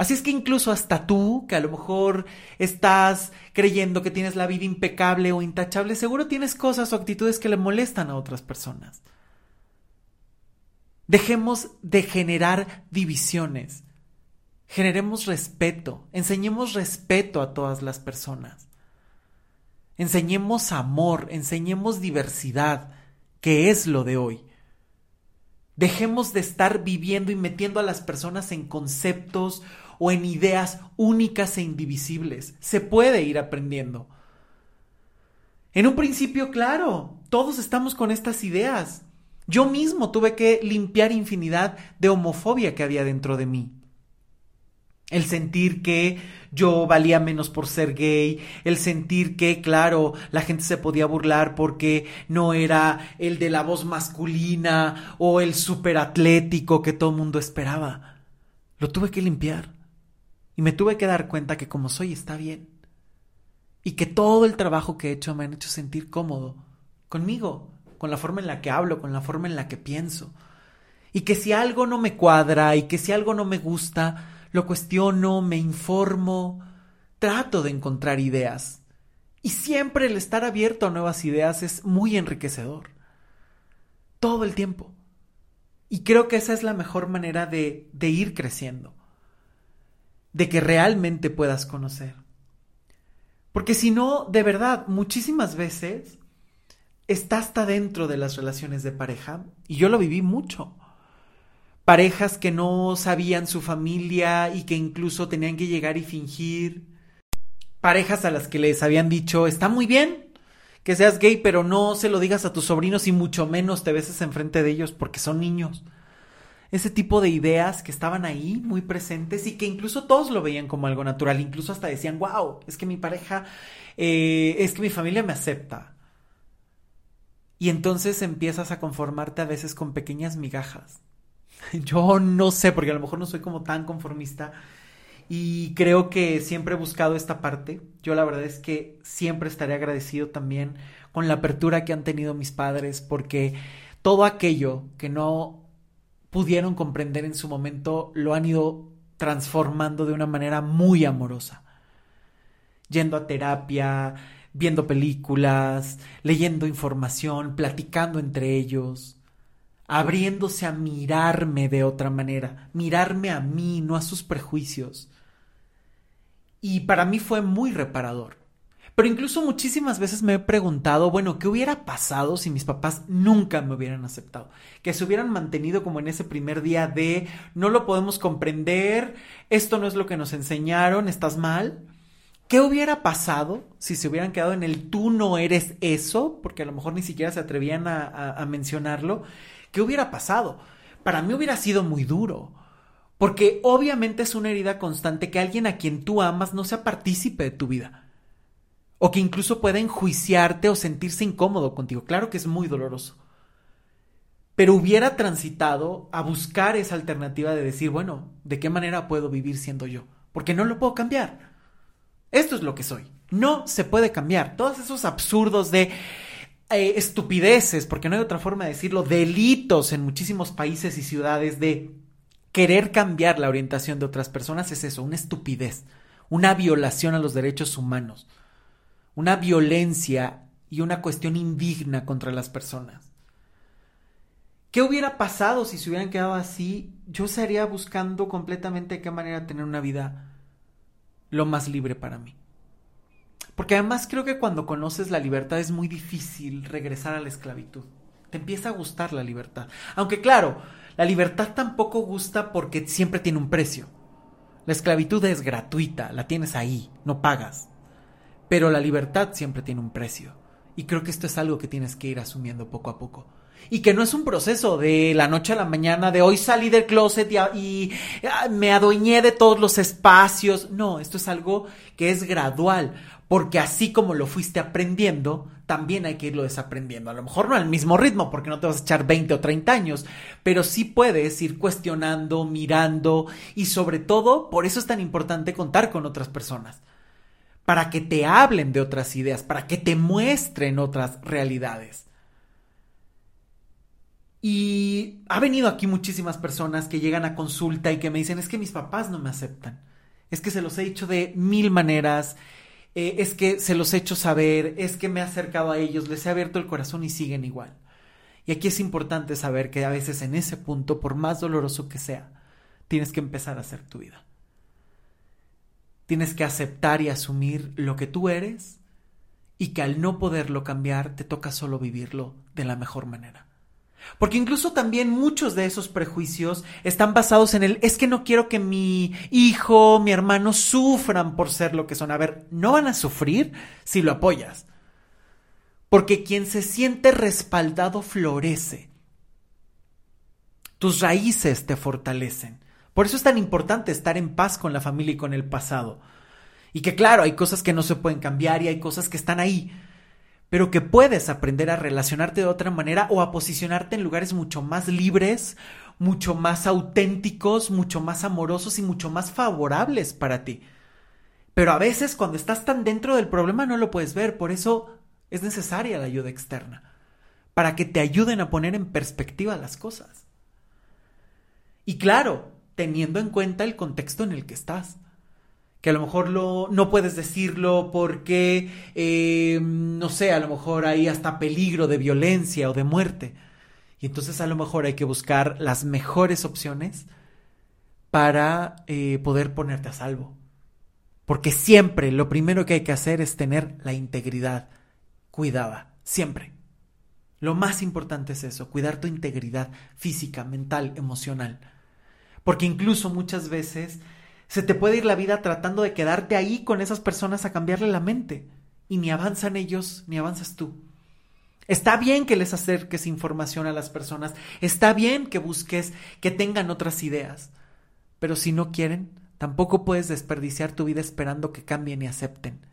Así es que incluso hasta tú, que a lo mejor estás creyendo que tienes la vida impecable o intachable, seguro tienes cosas o actitudes que le molestan a otras personas. Dejemos de generar divisiones. Generemos respeto. Enseñemos respeto a todas las personas. Enseñemos amor, enseñemos diversidad, que es lo de hoy. Dejemos de estar viviendo y metiendo a las personas en conceptos o en ideas únicas e indivisibles. Se puede ir aprendiendo. En un principio, claro, todos estamos con estas ideas. Yo mismo tuve que limpiar infinidad de homofobia que había dentro de mí. El sentir que yo valía menos por ser gay, el sentir que, claro, la gente se podía burlar porque no era el de la voz masculina o el superatlético que todo el mundo esperaba. Lo tuve que limpiar. Me tuve que dar cuenta que como soy está bien. Y que todo el trabajo que he hecho me ha hecho sentir cómodo conmigo, con la forma en la que hablo, con la forma en la que pienso. Y que si algo no me cuadra y que si algo no me gusta, lo cuestiono, me informo, trato de encontrar ideas. Y siempre el estar abierto a nuevas ideas es muy enriquecedor. Todo el tiempo. Y creo que esa es la mejor manera de, de ir creciendo de que realmente puedas conocer. Porque si no, de verdad, muchísimas veces está hasta dentro de las relaciones de pareja, y yo lo viví mucho. Parejas que no sabían su familia y que incluso tenían que llegar y fingir. Parejas a las que les habían dicho, está muy bien que seas gay, pero no se lo digas a tus sobrinos y mucho menos te beses enfrente de ellos porque son niños ese tipo de ideas que estaban ahí muy presentes y que incluso todos lo veían como algo natural, incluso hasta decían, wow, es que mi pareja, eh, es que mi familia me acepta. Y entonces empiezas a conformarte a veces con pequeñas migajas. (laughs) Yo no sé, porque a lo mejor no soy como tan conformista y creo que siempre he buscado esta parte. Yo la verdad es que siempre estaré agradecido también con la apertura que han tenido mis padres porque todo aquello que no pudieron comprender en su momento lo han ido transformando de una manera muy amorosa. Yendo a terapia, viendo películas, leyendo información, platicando entre ellos, abriéndose a mirarme de otra manera, mirarme a mí, no a sus prejuicios. Y para mí fue muy reparador. Pero incluso muchísimas veces me he preguntado, bueno, ¿qué hubiera pasado si mis papás nunca me hubieran aceptado? Que se hubieran mantenido como en ese primer día de no lo podemos comprender, esto no es lo que nos enseñaron, estás mal. ¿Qué hubiera pasado si se hubieran quedado en el tú no eres eso? Porque a lo mejor ni siquiera se atrevían a, a mencionarlo. ¿Qué hubiera pasado? Para mí hubiera sido muy duro. Porque obviamente es una herida constante que alguien a quien tú amas no sea partícipe de tu vida o que incluso pueda enjuiciarte o sentirse incómodo contigo. Claro que es muy doloroso. Pero hubiera transitado a buscar esa alternativa de decir, bueno, ¿de qué manera puedo vivir siendo yo? Porque no lo puedo cambiar. Esto es lo que soy. No se puede cambiar. Todos esos absurdos de eh, estupideces, porque no hay otra forma de decirlo, delitos en muchísimos países y ciudades de querer cambiar la orientación de otras personas es eso, una estupidez, una violación a los derechos humanos una violencia y una cuestión indigna contra las personas. ¿Qué hubiera pasado si se hubieran quedado así? Yo estaría buscando completamente de qué manera tener una vida lo más libre para mí. Porque además creo que cuando conoces la libertad es muy difícil regresar a la esclavitud. Te empieza a gustar la libertad. Aunque claro, la libertad tampoco gusta porque siempre tiene un precio. La esclavitud es gratuita, la tienes ahí, no pagas. Pero la libertad siempre tiene un precio. Y creo que esto es algo que tienes que ir asumiendo poco a poco. Y que no es un proceso de la noche a la mañana, de hoy salí del closet y, ah, me adueñé de todos los espacios. No, esto es algo que es gradual, porque así como lo fuiste aprendiendo, también hay que irlo desaprendiendo. A lo mejor no al mismo ritmo, porque no te vas a echar 20 o 30 años, pero sí puedes ir cuestionando, mirando y sobre todo, por eso es tan importante contar con otras personas para que te hablen de otras ideas, para que te muestren otras realidades. Y ha venido aquí muchísimas personas que llegan a consulta y que me dicen, es que mis papás no me aceptan, es que se los he dicho de mil maneras, eh, es que se los he hecho saber, es que me he acercado a ellos, les he abierto el corazón y siguen igual. Y aquí es importante saber que a veces en ese punto, por más doloroso que sea, tienes que empezar a hacer tu vida. Tienes que aceptar y asumir lo que tú eres y que al no poderlo cambiar te toca solo vivirlo de la mejor manera. Porque incluso también muchos de esos prejuicios están basados en el es que no quiero que mi hijo, mi hermano sufran por ser lo que son. A ver, no van a sufrir si lo apoyas. Porque quien se siente respaldado florece. Tus raíces te fortalecen. Por eso es tan importante estar en paz con la familia y con el pasado. Y que claro, hay cosas que no se pueden cambiar y hay cosas que están ahí, pero que puedes aprender a relacionarte de otra manera o a posicionarte en lugares mucho más libres, mucho más auténticos, mucho más amorosos y mucho más favorables para ti. Pero a veces cuando estás tan dentro del problema no lo puedes ver, por eso es necesaria la ayuda externa, para que te ayuden a poner en perspectiva las cosas. Y claro, teniendo en cuenta el contexto en el que estás que a lo mejor lo, no puedes decirlo porque, eh, no sé, a lo mejor hay hasta peligro de violencia o de muerte. Y entonces a lo mejor hay que buscar las mejores opciones para eh, poder ponerte a salvo. Porque siempre lo primero que hay que hacer es tener la integridad cuidada, siempre. Lo más importante es eso, cuidar tu integridad física, mental, emocional. Porque incluso muchas veces se te puede ir la vida tratando de quedarte ahí con esas personas a cambiarle la mente. Y ni avanzan ellos, ni avanzas tú. Está bien que les acerques información a las personas, está bien que busques que tengan otras ideas, pero si no quieren, tampoco puedes desperdiciar tu vida esperando que cambien y acepten.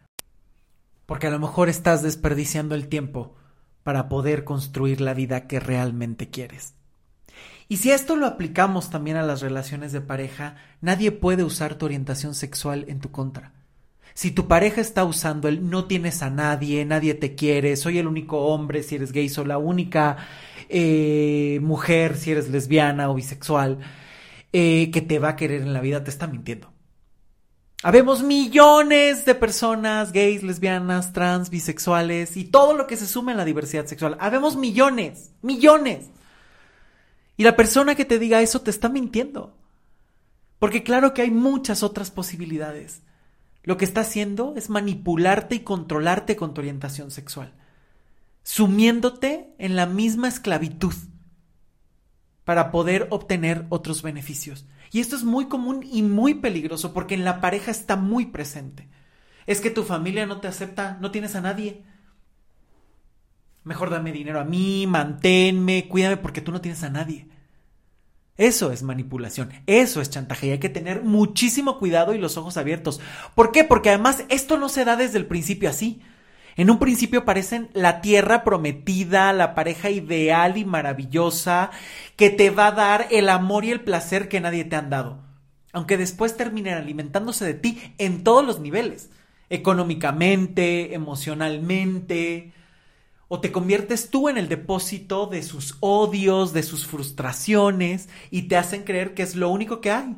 Porque a lo mejor estás desperdiciando el tiempo para poder construir la vida que realmente quieres. Y si esto lo aplicamos también a las relaciones de pareja, nadie puede usar tu orientación sexual en tu contra. Si tu pareja está usando el no tienes a nadie, nadie te quiere, soy el único hombre si eres gay, soy la única eh, mujer si eres lesbiana o bisexual, eh, que te va a querer en la vida, te está mintiendo. Habemos millones de personas gays, lesbianas, trans, bisexuales y todo lo que se suma en la diversidad sexual. Habemos millones, millones. Y la persona que te diga eso te está mintiendo. Porque claro que hay muchas otras posibilidades. Lo que está haciendo es manipularte y controlarte con tu orientación sexual, sumiéndote en la misma esclavitud para poder obtener otros beneficios. Y esto es muy común y muy peligroso porque en la pareja está muy presente. Es que tu familia no te acepta, no tienes a nadie. Mejor dame dinero a mí, manténme, cuídame porque tú no tienes a nadie. Eso es manipulación, eso es chantaje y hay que tener muchísimo cuidado y los ojos abiertos. ¿Por qué? Porque además esto no se da desde el principio así. En un principio parecen la tierra prometida, la pareja ideal y maravillosa que te va a dar el amor y el placer que nadie te han dado. Aunque después terminen alimentándose de ti en todos los niveles, económicamente, emocionalmente, o te conviertes tú en el depósito de sus odios, de sus frustraciones y te hacen creer que es lo único que hay.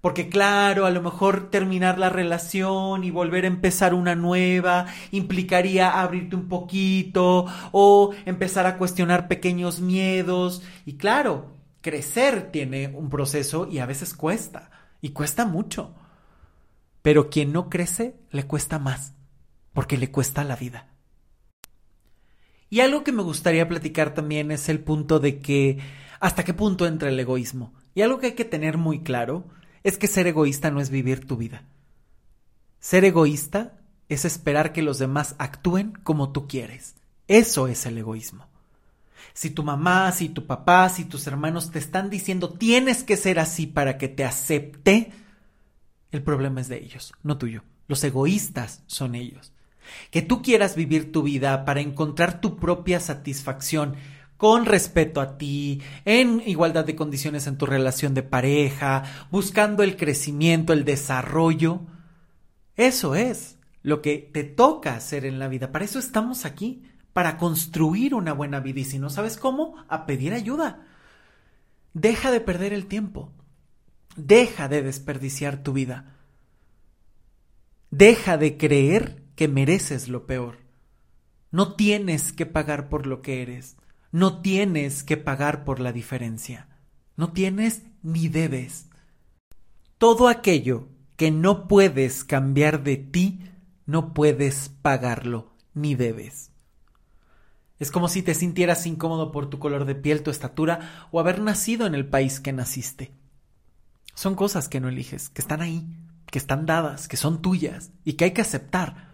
Porque claro, a lo mejor terminar la relación y volver a empezar una nueva implicaría abrirte un poquito o empezar a cuestionar pequeños miedos. Y claro, crecer tiene un proceso y a veces cuesta, y cuesta mucho. Pero quien no crece le cuesta más, porque le cuesta la vida. Y algo que me gustaría platicar también es el punto de que hasta qué punto entra el egoísmo. Y algo que hay que tener muy claro es que ser egoísta no es vivir tu vida. Ser egoísta es esperar que los demás actúen como tú quieres. Eso es el egoísmo. Si tu mamá, si tu papá, si tus hermanos te están diciendo tienes que ser así para que te acepte, el problema es de ellos, no tuyo. Los egoístas son ellos que tú quieras vivir tu vida para encontrar tu propia satisfacción con respeto a ti, en igualdad de condiciones en tu relación de pareja, buscando el crecimiento, el desarrollo. Eso es lo que te toca hacer en la vida. Para eso estamos aquí, para construir una buena vida y si no sabes cómo, a pedir ayuda. Deja de perder el tiempo. Deja de desperdiciar tu vida. Deja de creer que mereces lo peor. No tienes que pagar por lo que eres. No tienes que pagar por la diferencia. No tienes ni debes. Todo aquello que no puedes cambiar de ti, no puedes pagarlo ni debes. Es como si te sintieras incómodo por tu color de piel, tu estatura o haber nacido en el país que naciste. Son cosas que no eliges, que están ahí, que están dadas, que son tuyas y que hay que aceptar.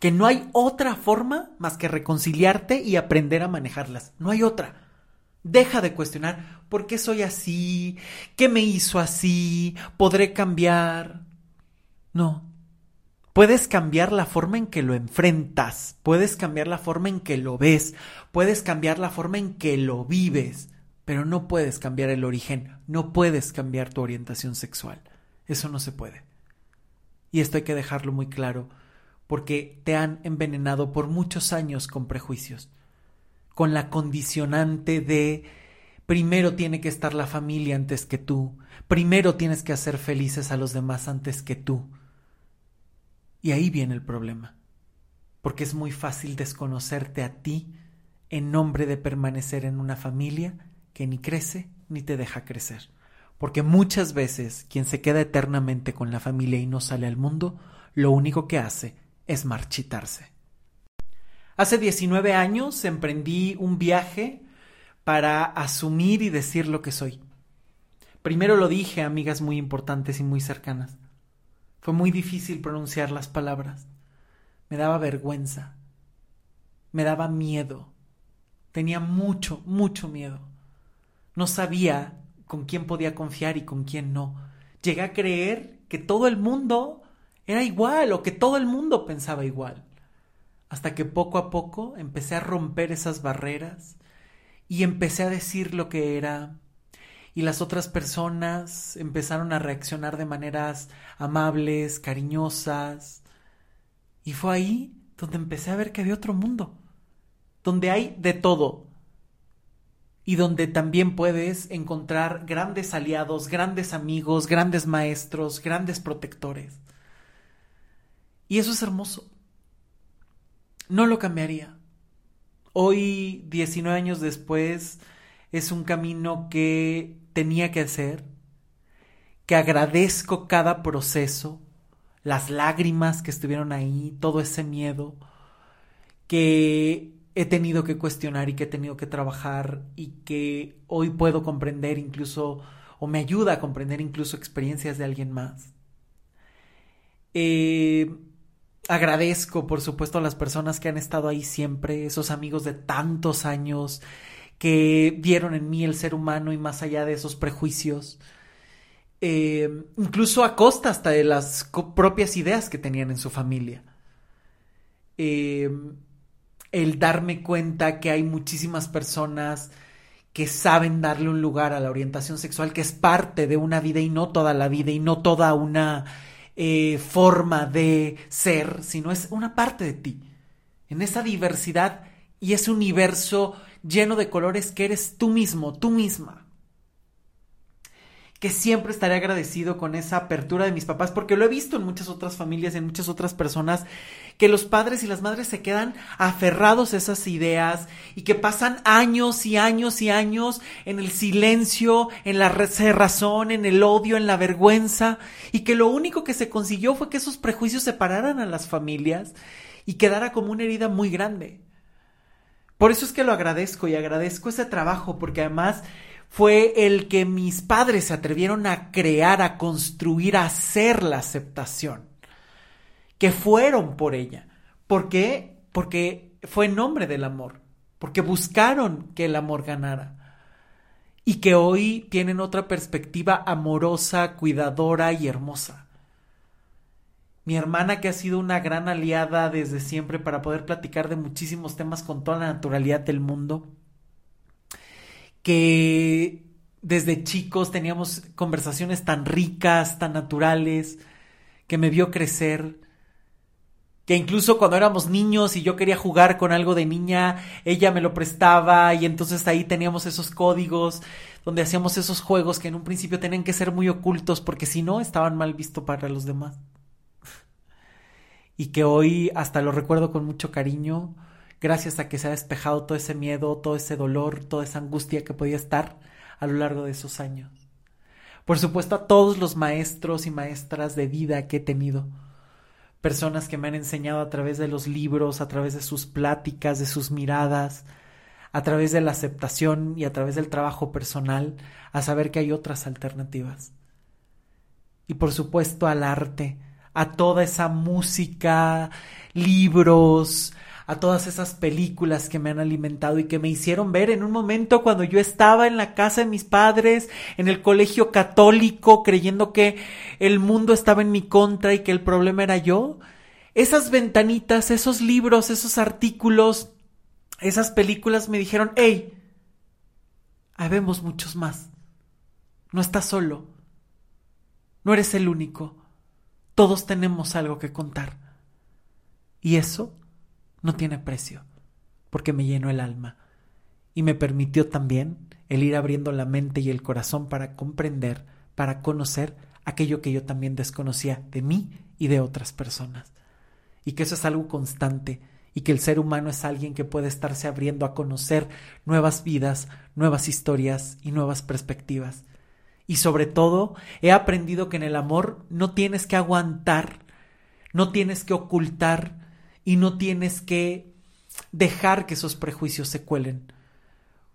Que no hay otra forma más que reconciliarte y aprender a manejarlas. No hay otra. Deja de cuestionar por qué soy así, qué me hizo así, podré cambiar. No, Puedes cambiar la forma en que lo enfrentas, puedes cambiar la forma en que lo ves, puedes cambiar la forma en que lo vives, pero no puedes cambiar el origen, no puedes cambiar tu orientación sexual. Eso no se puede. Y esto hay que dejarlo muy claro, porque te han envenenado por muchos años con prejuicios, con la condicionante de primero tiene que estar la familia antes que tú, primero tienes que hacer felices a los demás antes que tú. Y ahí viene el problema, porque es muy fácil desconocerte a ti en nombre de permanecer en una familia que ni crece ni te deja crecer. Porque muchas veces quien se queda eternamente con la familia y no sale al mundo, lo único que hace es marchitarse. Hace 19 años emprendí un viaje para asumir y decir lo que soy. Primero lo dije a amigas muy importantes y muy cercanas. Fue muy difícil pronunciar las palabras. Me daba vergüenza. Me daba miedo. Tenía mucho, mucho miedo. No sabía con quién podía confiar y con quién no. Llegué a creer que todo el mundo era igual o que todo el mundo pensaba igual. Hasta que poco a poco empecé a romper esas barreras y empecé a decir lo que era, y las otras personas empezaron a reaccionar de maneras amables, cariñosas. Y fue ahí donde empecé a ver que había otro mundo, donde hay de todo y donde también puedes encontrar grandes aliados, grandes amigos, grandes maestros, grandes protectores. Y eso es hermoso. No lo cambiaría. Hoy, 19 años después, es un camino que tenía que hacer, que agradezco cada proceso, las lágrimas que estuvieron ahí, todo ese miedo, que he tenido que cuestionar y que he tenido que trabajar y que hoy puedo comprender incluso, o me ayuda a comprender incluso experiencias de alguien más. Eh, agradezco, por supuesto, a las personas que han estado ahí siempre, esos amigos de tantos años, que vieron en mí el ser humano y más allá de esos prejuicios, eh, incluso a costa hasta de las propias ideas que tenían en su familia. Eh, el darme cuenta que hay muchísimas personas que saben darle un lugar a la orientación sexual, que es parte de una vida y no toda la vida y no toda una eh, forma de ser, sino es una parte de ti. En esa diversidad y ese universo lleno de colores que eres tú mismo, tú misma. Que siempre estaré agradecido con esa apertura de mis papás, porque lo he visto en muchas otras familias, en muchas otras personas, que los padres y las madres se quedan aferrados a esas ideas y que pasan años y años y años en el silencio, en la cerrazón, en el odio, en la vergüenza, y que lo único que se consiguió fue que esos prejuicios separaran a las familias y quedara como una herida muy grande. Por eso es que lo agradezco y agradezco ese trabajo, porque además fue el que mis padres se atrevieron a crear, a construir, a hacer la aceptación, que fueron por ella. ¿Por qué? Porque fue en nombre del amor, porque buscaron que el amor ganara y que hoy tienen otra perspectiva amorosa, cuidadora y hermosa mi hermana que ha sido una gran aliada desde siempre para poder platicar de muchísimos temas con toda la naturalidad del mundo, que desde chicos teníamos conversaciones tan ricas, tan naturales, que me vio crecer, que incluso cuando éramos niños y yo quería jugar con algo de niña, ella me lo prestaba y entonces ahí teníamos esos códigos donde hacíamos esos juegos que en un principio tenían que ser muy ocultos porque si no estaban mal vistos para los demás. (laughs) Y que hoy hasta lo recuerdo con mucho cariño, gracias a que se ha despejado todo ese miedo, todo ese dolor, toda esa angustia que podía estar a lo largo de esos años. Por supuesto a todos los maestros y maestras de vida que he tenido, personas que me han enseñado a través de los libros, a través de sus pláticas, de sus miradas, a través de la aceptación y a través del trabajo personal, a saber que hay otras alternativas. Y por supuesto al arte, a toda esa música, libros, a todas esas películas que me han alimentado y que me hicieron ver en un momento cuando yo estaba en la casa de mis padres, en el colegio católico, creyendo que el mundo estaba en mi contra y que el problema era yo. Esas ventanitas, esos libros, esos artículos, esas películas me dijeron, hey, habemos muchos más. No estás solo. No eres el único. Todos tenemos algo que contar. Y eso no tiene precio, porque me llenó el alma y me permitió también el ir abriendo la mente y el corazón para comprender, para conocer aquello que yo también desconocía de mí y de otras personas. Y que eso es algo constante y que el ser humano es alguien que puede estarse abriendo a conocer nuevas vidas, nuevas historias y nuevas perspectivas. Y sobre todo, he aprendido que en el amor no tienes que aguantar, no tienes que ocultar, y no tienes que dejar que esos prejuicios se cuelen,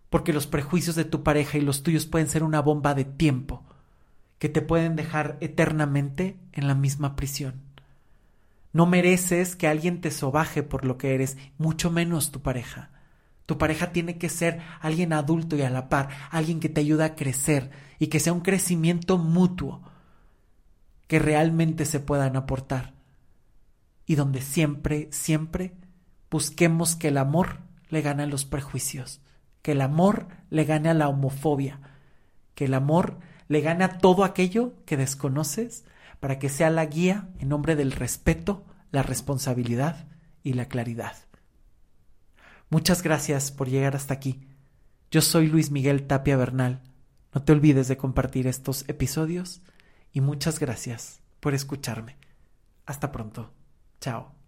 porque los prejuicios de tu pareja y los tuyos pueden ser una bomba de tiempo que te pueden dejar eternamente en la misma prisión. No mereces que alguien te sobaje por lo que eres, mucho menos tu pareja. Tu pareja tiene que ser alguien adulto y a la par, alguien que te ayuda a crecer y que sea un crecimiento mutuo, que realmente se puedan aportar y donde siempre, siempre busquemos que el amor le gane a los prejuicios, que el amor le gane a la homofobia, que el amor le gane a todo aquello que desconoces para que sea la guía en nombre del respeto, la responsabilidad y la claridad. Muchas gracias por llegar hasta aquí. Yo soy Luis Miguel Tapia Bernal. No te olvides de compartir estos episodios y muchas gracias por escucharme. Hasta pronto. Ciao.